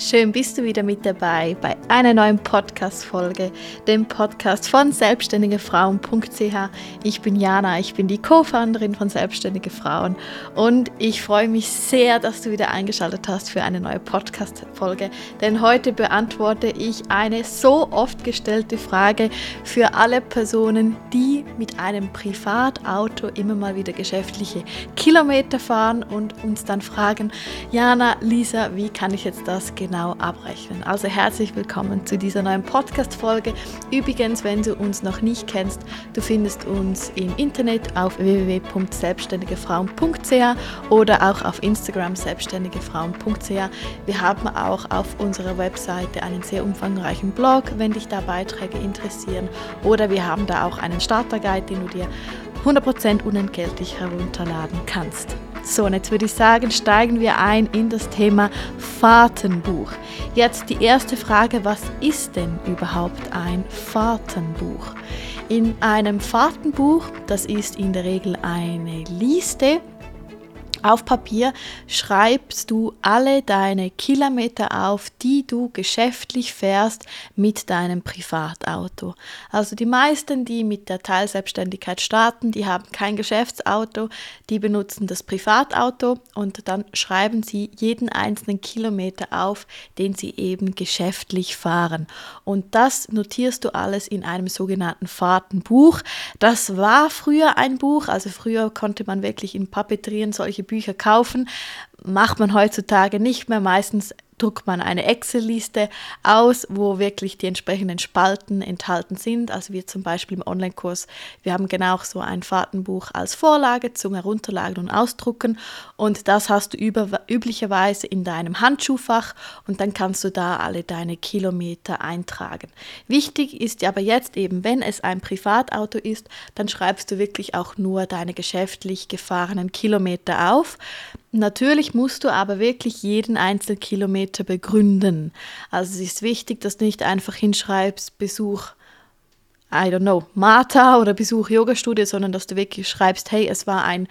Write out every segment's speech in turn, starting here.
Schön bist du wieder mit dabei bei einer neuen Podcast-Folge, dem Podcast von selbstständigefrauen.ch. Ich bin Jana, ich bin die Co-Founderin von Selbstständige Frauen und ich freue mich sehr, dass du wieder eingeschaltet hast für eine neue Podcast-Folge, denn heute beantworte ich eine so oft gestellte Frage für alle Personen, die mit einem Privatauto immer mal wieder geschäftliche Kilometer fahren und uns dann fragen, Jana, Lisa, wie kann ich jetzt das genau genau abrechnen. Also herzlich willkommen zu dieser neuen Podcast-Folge. Übrigens, wenn du uns noch nicht kennst, du findest uns im Internet auf www.selbstständigefrauen.ch oder auch auf Instagram selbstständigefrauen.ch. Wir haben auch auf unserer Webseite einen sehr umfangreichen Blog, wenn dich da Beiträge interessieren. Oder wir haben da auch einen Starter-Guide, den du dir 100% unentgeltlich herunterladen kannst. So, und jetzt würde ich sagen, steigen wir ein in das Thema Fahrtenbuch. Jetzt die erste Frage, was ist denn überhaupt ein Fahrtenbuch? In einem Fahrtenbuch, das ist in der Regel eine Liste, auf Papier schreibst du alle deine Kilometer auf, die du geschäftlich fährst mit deinem Privatauto. Also die meisten, die mit der Teilselbstständigkeit starten, die haben kein Geschäftsauto, die benutzen das Privatauto und dann schreiben sie jeden einzelnen Kilometer auf, den sie eben geschäftlich fahren. Und das notierst du alles in einem sogenannten Fahrtenbuch. Das war früher ein Buch, also früher konnte man wirklich in Papeterien solche Bücher kaufen. Macht man heutzutage nicht mehr. Meistens druckt man eine Excel-Liste aus, wo wirklich die entsprechenden Spalten enthalten sind. Also wir zum Beispiel im Online-Kurs, wir haben genau so ein Fahrtenbuch als Vorlage zum Herunterladen und Ausdrucken und das hast du über, üblicherweise in deinem Handschuhfach und dann kannst du da alle deine Kilometer eintragen. Wichtig ist aber jetzt eben, wenn es ein Privatauto ist, dann schreibst du wirklich auch nur deine geschäftlich gefahrenen Kilometer auf. Natürlich musst du aber wirklich jeden einzelnen Kilometer begründen. Also es ist wichtig, dass du nicht einfach hinschreibst, Besuch, I don't know, Mata oder Besuch Yoga-Studio, sondern dass du wirklich schreibst, hey, es war ein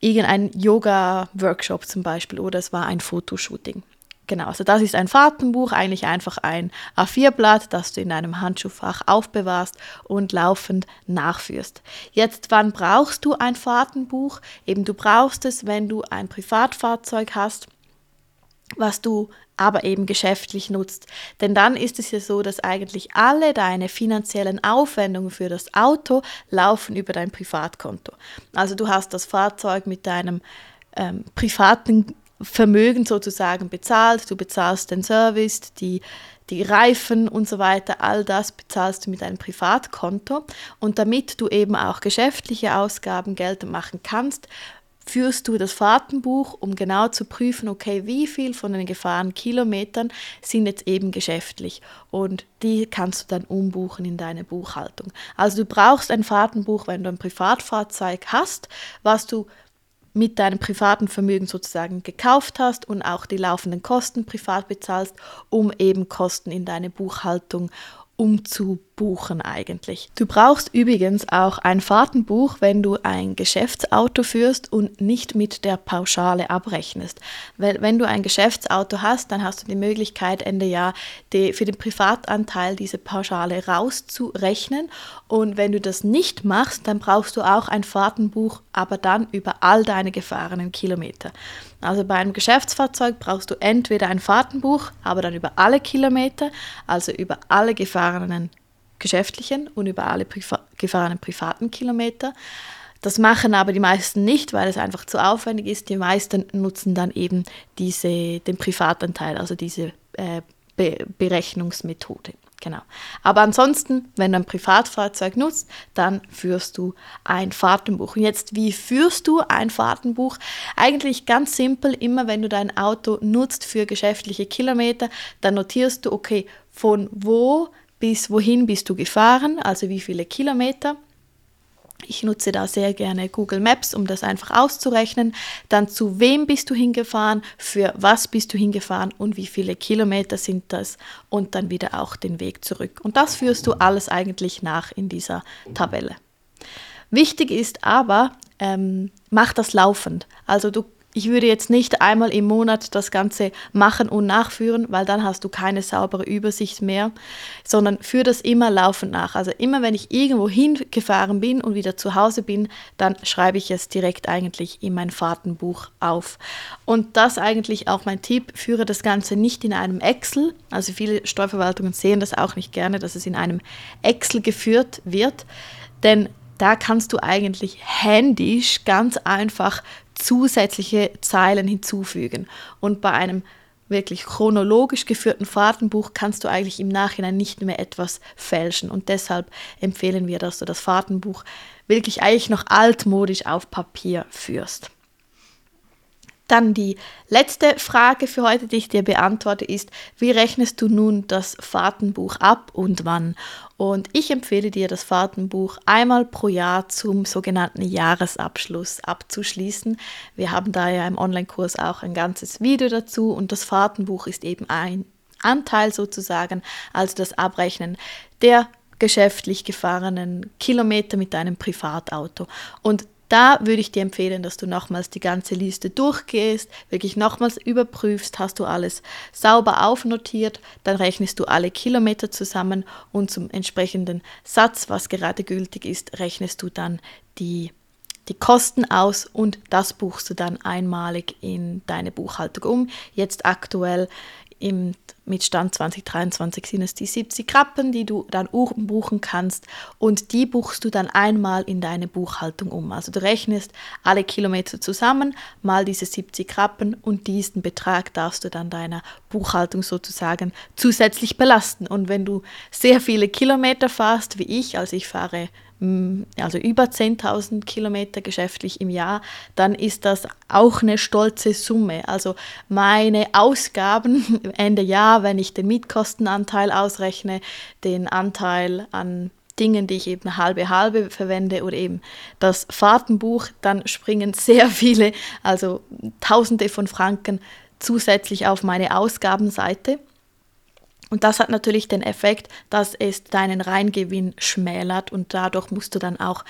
irgendein Yoga-Workshop zum Beispiel oder es war ein Fotoshooting. Genau, also das ist ein Fahrtenbuch, eigentlich einfach ein A4-Blatt, das du in deinem Handschuhfach aufbewahrst und laufend nachführst. Jetzt, wann brauchst du ein Fahrtenbuch? Eben, du brauchst es, wenn du ein Privatfahrzeug hast, was du aber eben geschäftlich nutzt. Denn dann ist es ja so, dass eigentlich alle deine finanziellen Aufwendungen für das Auto laufen über dein Privatkonto. Also du hast das Fahrzeug mit deinem ähm, privaten Vermögen sozusagen bezahlt. Du bezahlst den Service, die, die Reifen und so weiter. All das bezahlst du mit einem Privatkonto. Und damit du eben auch geschäftliche Ausgaben geltend machen kannst, führst du das Fahrtenbuch, um genau zu prüfen, okay, wie viel von den gefahrenen Kilometern sind jetzt eben geschäftlich und die kannst du dann umbuchen in deine Buchhaltung. Also du brauchst ein Fahrtenbuch, wenn du ein Privatfahrzeug hast, was du mit deinem privaten Vermögen sozusagen gekauft hast und auch die laufenden Kosten privat bezahlst, um eben Kosten in deine Buchhaltung umzubuchen eigentlich. Du brauchst übrigens auch ein Fahrtenbuch, wenn du ein Geschäftsauto führst und nicht mit der Pauschale abrechnest. Weil wenn du ein Geschäftsauto hast, dann hast du die Möglichkeit Ende Jahr die, für den Privatanteil diese Pauschale rauszurechnen und wenn du das nicht machst, dann brauchst du auch ein Fahrtenbuch, aber dann über all deine gefahrenen Kilometer. Also bei einem Geschäftsfahrzeug brauchst du entweder ein Fahrtenbuch, aber dann über alle Kilometer, also über alle gefahrenen geschäftlichen und über alle Priva gefahrenen privaten Kilometer. Das machen aber die meisten nicht, weil es einfach zu aufwendig ist. Die meisten nutzen dann eben diese, den Privatanteil, also diese äh, Be Berechnungsmethode. Genau. Aber ansonsten, wenn du ein Privatfahrzeug nutzt, dann führst du ein Fahrtenbuch. Und jetzt, wie führst du ein Fahrtenbuch? Eigentlich ganz simpel, immer wenn du dein Auto nutzt für geschäftliche Kilometer, dann notierst du, okay, von wo bis wohin bist du gefahren, also wie viele Kilometer. Ich nutze da sehr gerne Google Maps, um das einfach auszurechnen. Dann zu wem bist du hingefahren, für was bist du hingefahren und wie viele Kilometer sind das und dann wieder auch den Weg zurück. Und das führst du alles eigentlich nach in dieser Tabelle. Wichtig ist aber, ähm, mach das laufend. Also du ich würde jetzt nicht einmal im Monat das Ganze machen und nachführen, weil dann hast du keine saubere Übersicht mehr, sondern führe das immer laufend nach. Also immer wenn ich irgendwo hingefahren bin und wieder zu Hause bin, dann schreibe ich es direkt eigentlich in mein Fahrtenbuch auf. Und das eigentlich auch mein Tipp, führe das Ganze nicht in einem Excel. Also viele Steuerverwaltungen sehen das auch nicht gerne, dass es in einem Excel geführt wird, denn da kannst du eigentlich händisch ganz einfach zusätzliche Zeilen hinzufügen. Und bei einem wirklich chronologisch geführten Fahrtenbuch kannst du eigentlich im Nachhinein nicht mehr etwas fälschen. Und deshalb empfehlen wir, dass du das Fahrtenbuch wirklich eigentlich noch altmodisch auf Papier führst. Dann die letzte Frage für heute, die ich dir beantworte, ist, wie rechnest du nun das Fahrtenbuch ab und wann? Und ich empfehle dir, das Fahrtenbuch einmal pro Jahr zum sogenannten Jahresabschluss abzuschließen. Wir haben da ja im Online-Kurs auch ein ganzes Video dazu und das Fahrtenbuch ist eben ein Anteil sozusagen, also das Abrechnen der geschäftlich gefahrenen Kilometer mit deinem Privatauto. Und da würde ich dir empfehlen, dass du nochmals die ganze Liste durchgehst, wirklich nochmals überprüfst, hast du alles sauber aufnotiert, dann rechnest du alle Kilometer zusammen und zum entsprechenden Satz, was gerade gültig ist, rechnest du dann die, die Kosten aus und das buchst du dann einmalig in deine Buchhaltung um. Jetzt aktuell im, mit Stand 2023 sind es die 70 Rappen, die du dann buchen kannst und die buchst du dann einmal in deine Buchhaltung um. Also du rechnest alle Kilometer zusammen, mal diese 70 Rappen und diesen Betrag darfst du dann deiner Buchhaltung sozusagen zusätzlich belasten. Und wenn du sehr viele Kilometer fährst, wie ich, also ich fahre also über 10.000 Kilometer geschäftlich im Jahr, dann ist das auch eine stolze Summe. Also meine Ausgaben Ende Jahr, wenn ich den Mietkostenanteil ausrechne, den Anteil an Dingen, die ich eben halbe halbe verwende oder eben das Fahrtenbuch, dann springen sehr viele, also Tausende von Franken zusätzlich auf meine Ausgabenseite. Und das hat natürlich den Effekt, dass es deinen Reingewinn schmälert und dadurch musst du dann auch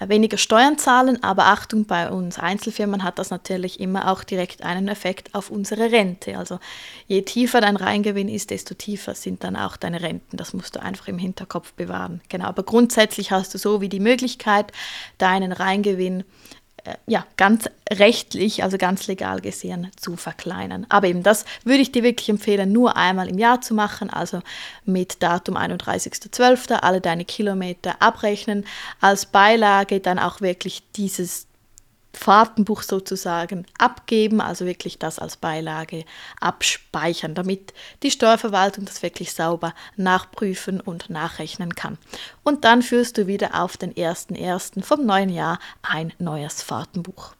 äh, weniger Steuern zahlen. Aber Achtung, bei uns Einzelfirmen hat das natürlich immer auch direkt einen Effekt auf unsere Rente. Also je tiefer dein Reingewinn ist, desto tiefer sind dann auch deine Renten. Das musst du einfach im Hinterkopf bewahren. Genau, aber grundsätzlich hast du so wie die Möglichkeit, deinen Reingewinn ja, ganz rechtlich, also ganz legal gesehen, zu verkleinern. Aber eben das würde ich dir wirklich empfehlen, nur einmal im Jahr zu machen, also mit Datum 31.12. alle deine Kilometer abrechnen, als Beilage dann auch wirklich dieses Fahrtenbuch sozusagen abgeben, also wirklich das als Beilage abspeichern, damit die Steuerverwaltung das wirklich sauber nachprüfen und nachrechnen kann. Und dann führst du wieder auf den 1.1. vom neuen Jahr ein neues Fahrtenbuch.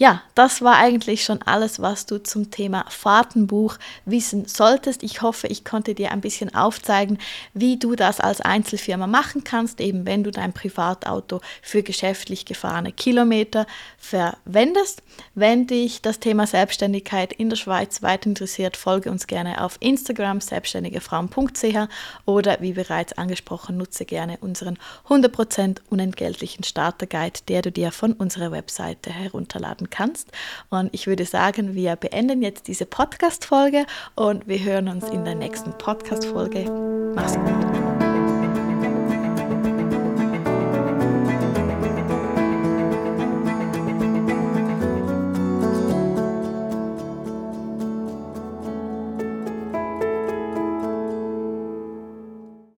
Ja, das war eigentlich schon alles, was du zum Thema Fahrtenbuch wissen solltest. Ich hoffe, ich konnte dir ein bisschen aufzeigen, wie du das als Einzelfirma machen kannst, eben wenn du dein Privatauto für geschäftlich gefahrene Kilometer verwendest. Wenn dich das Thema Selbstständigkeit in der Schweiz weiter interessiert, folge uns gerne auf Instagram selbstständigefrauen.ch oder wie bereits angesprochen, nutze gerne unseren 100% unentgeltlichen Starterguide, der du dir von unserer Webseite herunterladen kannst. Und ich würde sagen, wir beenden jetzt diese Podcast-Folge und wir hören uns in der nächsten Podcast-Folge. Mach's gut.